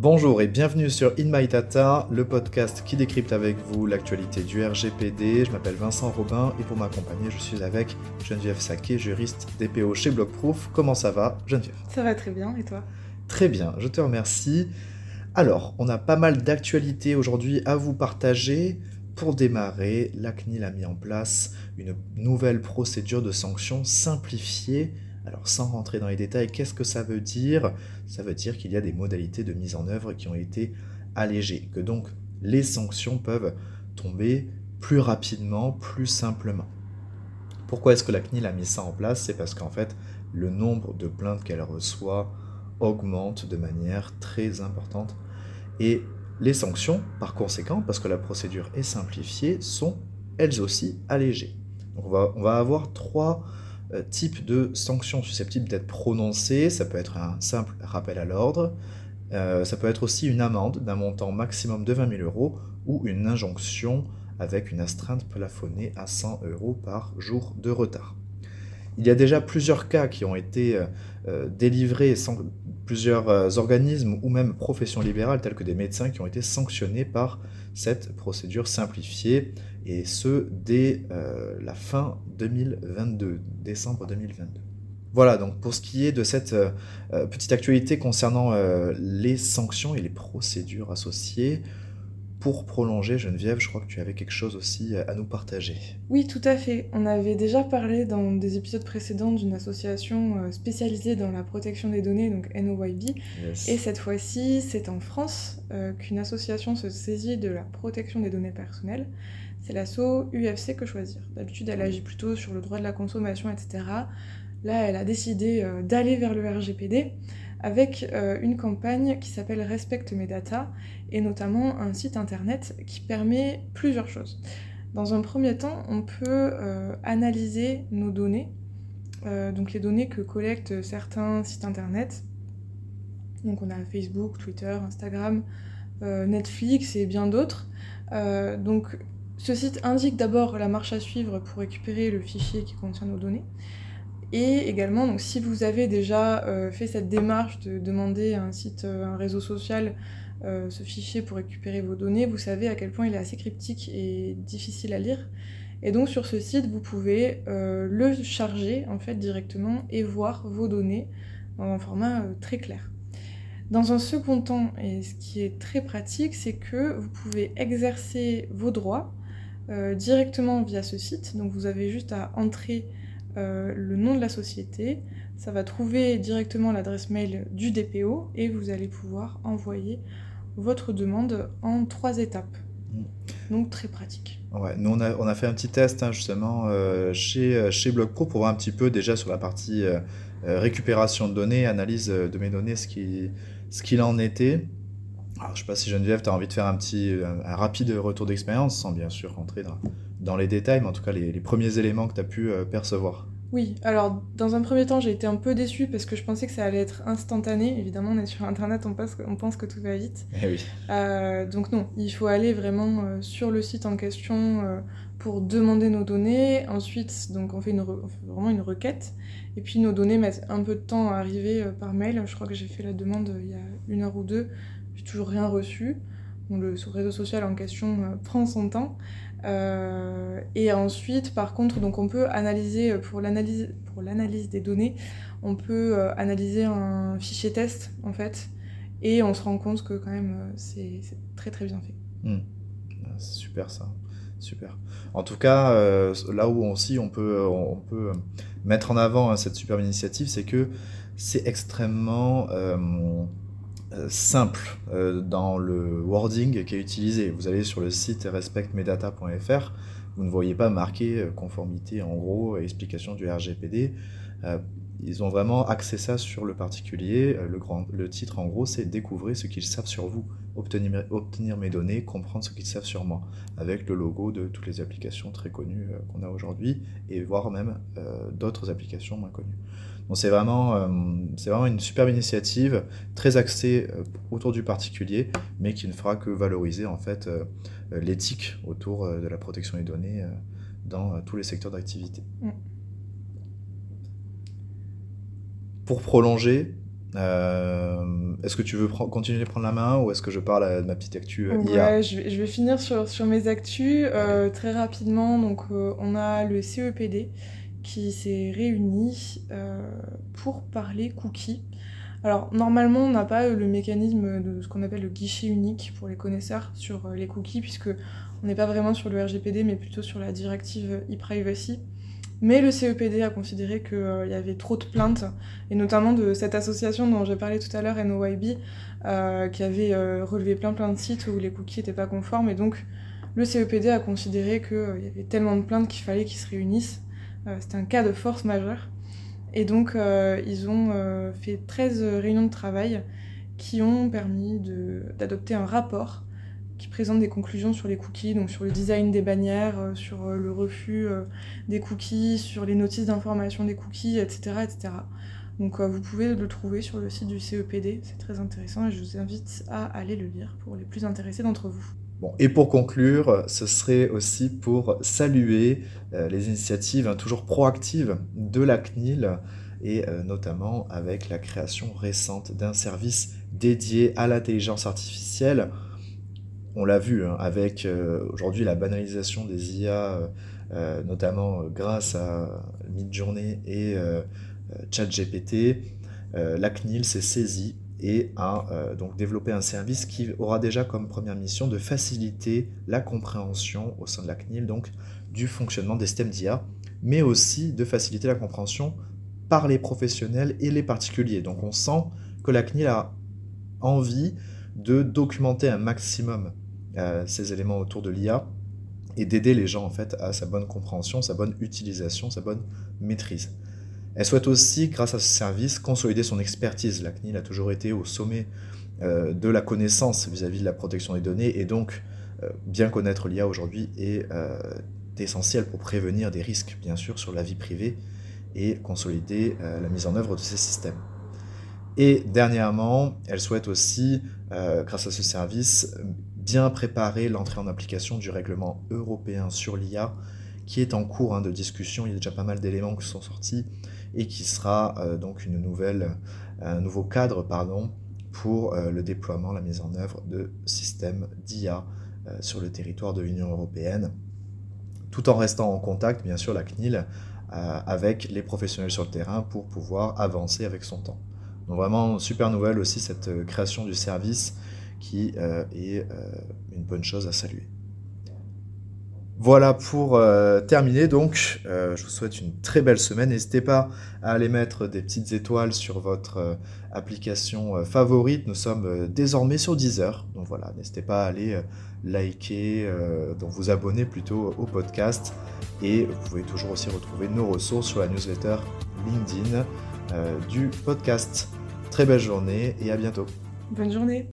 Bonjour et bienvenue sur In My Data, le podcast qui décrypte avec vous l'actualité du RGPD. Je m'appelle Vincent Robin et pour m'accompagner, je suis avec Geneviève Saquet, juriste DPO chez Blockproof. Comment ça va, Geneviève? Ça va très bien et toi? Très bien, je te remercie. Alors, on a pas mal d'actualités aujourd'hui à vous partager. Pour démarrer, la CNIL a mis en place une nouvelle procédure de sanction simplifiée alors sans rentrer dans les détails, qu'est-ce que ça veut dire? Ça veut dire qu'il y a des modalités de mise en œuvre qui ont été allégées, que donc les sanctions peuvent tomber plus rapidement, plus simplement. Pourquoi est-ce que la CNIL a mis ça en place? C'est parce qu'en fait, le nombre de plaintes qu'elle reçoit augmente de manière très importante. Et les sanctions, par conséquent, parce que la procédure est simplifiée, sont elles aussi allégées. Donc on va, avoir trois euh, type de sanctions susceptibles d'être prononcées. Ça peut être un simple rappel à l'ordre. Euh, ça peut être aussi une amende d'un montant maximum de 20 000 euros ou une injonction avec une astreinte plafonnée à 100 euros par jour de retard. Il y a déjà plusieurs cas qui ont été euh, délivrés, sans, plusieurs organismes ou même professions libérales tels que des médecins qui ont été sanctionnés par cette procédure simplifiée et ce dès euh, la fin 2022, décembre 2022. Voilà, donc pour ce qui est de cette euh, euh, petite actualité concernant les sanctions et les procédures associées, pour prolonger, Geneviève, je crois que tu avais quelque chose aussi à nous partager. Oui, tout à fait. On avait déjà parlé dans des épisodes précédents d'une association spécialisée dans la protection des données, donc NOYB. Et cette fois-ci, c'est en France qu'une association se saisit de la protection des données personnelles c'est l'assaut UFC que choisir. D'habitude, elle agit plutôt sur le droit de la consommation, etc. Là, elle a décidé euh, d'aller vers le RGPD avec euh, une campagne qui s'appelle Respecte mes data et notamment un site internet qui permet plusieurs choses. Dans un premier temps, on peut euh, analyser nos données, donc les données que collectent certains sites internet. Donc on a Facebook, Twitter, Instagram, Netflix et bien d'autres. donc ce site indique d'abord la marche à suivre pour récupérer le fichier qui contient nos données. Et également, donc, si vous avez déjà euh, fait cette démarche de demander à un site, euh, un réseau social, euh, ce fichier pour récupérer vos données, vous savez à quel point il est assez cryptique et difficile à lire. Et donc sur ce site, vous pouvez le charger en fait directement et voir vos données dans un format très clair. Dans un second temps, et ce qui est très pratique, c'est que vous pouvez exercer vos droits directement via ce site. Donc vous avez juste à entrer euh, le nom de la société, ça va trouver directement l'adresse mail du DPO et vous allez pouvoir envoyer votre demande en trois étapes. Mm. Donc très pratique. Ouais, nous on a, on a fait un petit test hein, justement euh, chez, chez BlockPro pour voir un petit peu déjà sur la partie récupération de données, analyse de mes données, ce qu'il ce qu'il en était. Alors, je ne sais pas si Geneviève, tu as envie de faire un petit, un, rapide retour d'expérience, sans bien sûr rentrer dans, les détails, mais en tout cas les, premiers éléments que tu as pu euh, percevoir. Oui, alors dans un premier temps, j'ai été un peu déçue parce que je pensais que ça allait être instantané. Évidemment, on est sur Internet, on pense, on pense que tout va vite. Eh oui. Euh, donc non, il faut aller vraiment euh, sur le site en question pour demander nos données. Ensuite, donc on fait, une vraiment une requête. Et puis nos données mettent un peu de temps à arriver par mail. Je crois que j'ai fait la demande il y a une heure ou deux toujours rien reçu. le réseau social en question euh, prend son temps. Euh, et ensuite, par contre, donc on peut analyser euh, pour l'analyse pour l'analyse des données, on peut analyser un fichier test en fait, et on se rend compte que quand même c'est très très bien fait. Hmm. Ah, c'est super ça, super. En tout cas, là où aussi on peut on peut mettre en avant hein, cette superbe initiative, c'est que c'est extrêmement simple euh, dans le wording qui est utilisé. Vous allez sur le site respectmedata.fr, vous ne voyez pas marqué euh, conformité en gros, explication du RGPD. Ils ont vraiment axé ça sur le particulier. Le, grand, le titre en gros, c'est découvrir ce qu'ils savent sur vous, obtenir, obtenir mes données, comprendre ce qu'ils savent sur moi, avec le logo de toutes les applications très connues qu'on a aujourd'hui, et voire même d'autres applications moins connues c'est vraiment, euh, vraiment une superbe initiative, très axée euh, autour du particulier, mais qui ne fera que valoriser en fait euh, l'éthique autour de la protection des données dans tous les secteurs d'activité. Mm. Pour prolonger, Euh, est-ce que tu veux continuer de prendre la main ou est-ce que je parle de ma petite actu euh, ouais, je, vais, je vais, finir sur, sur mes actus très rapidement. Donc, on a le CEPD qui s'est réuni pour parler cookies. Alors, normalement, on n'a pas le mécanisme de ce qu'on appelle le guichet unique pour les connaisseurs sur les cookies, puisque on n'est pas vraiment sur le RGPD, mais plutôt sur la directive e-privacy. Mais le CEPD a considéré qu'il euh, y avait trop de plaintes, et notamment de cette association dont j'ai parlé tout à l'heure, NOYB, euh, qui avait euh, relevé plein plein de sites où les cookies n'étaient pas conformes. Et donc, le CEPD a considéré qu'il y avait tellement de plaintes qu'il fallait qu'ils se réunissent. C'était un cas de force majeure. Et donc, ils ont fait 13 réunions de travail qui ont permis d'adopter un rapport qui présente des conclusions sur les cookies, donc sur le design des bannières, euh, sur euh, le refus euh, des cookies, sur les notices d'information des cookies, etc. etc. Donc vous pouvez le trouver sur le site du CEPD, c'est très intéressant et je vous invite à aller le lire pour les plus intéressés d'entre vous. Bon, et pour conclure, ce serait aussi pour saluer les initiatives hein, toujours proactives de la CNIL et notamment avec la création récente d'un service dédié à l'intelligence artificielle on l'a vu hein, avec euh, aujourd'hui la banalisation des IA, euh, euh, notamment grâce à Midjourney et ChatGPT, la CNIL s'est saisie et a donc développé un service qui aura déjà comme première mission de faciliter la compréhension au sein de la CNIL donc du fonctionnement des systèmes d'IA, mais aussi de faciliter la compréhension par les professionnels et les particuliers. Donc on sent que la CNIL a envie de documenter un maximum ces éléments autour de l'IA et d'aider les gens en fait à sa bonne compréhension, sa bonne utilisation, sa bonne maîtrise. Elle souhaite aussi, grâce à ce service, consolider son expertise. La CNIL a toujours été au sommet euh, de la connaissance vis-à-vis de la protection des données et donc euh, bien connaître l'IA aujourd'hui est essentiel pour prévenir des risques, bien sûr, sur la vie privée et consolider la mise en œuvre de ces systèmes. Et dernièrement, elle souhaite aussi, grâce à ce service, bien préparer l'entrée en application du règlement européen sur l'IA qui est en cours hein, de discussion. Il y a déjà pas mal d'éléments qui sont sortis et qui sera euh, donc une nouvelle, un nouveau cadre pardon, pour euh, le déploiement, la mise en œuvre de systèmes d'IA euh, sur le territoire de l'Union européenne, tout en restant en contact, bien sûr, la CNIL, avec les professionnels sur le terrain pour pouvoir avancer avec son temps. Donc vraiment, super nouvelle aussi cette création du service qui euh, est euh, une bonne chose à saluer. Voilà pour euh, terminer donc, je vous souhaite une très belle semaine. N'hésitez pas à aller mettre des petites étoiles sur votre application favorite. Nous sommes désormais sur Deezer, donc voilà, n'hésitez pas à aller liker, donc vous abonner plutôt au podcast. Et vous pouvez toujours aussi retrouver nos ressources sur la newsletter LinkedIn du podcast. Très belle journée et à bientôt. Bonne journée.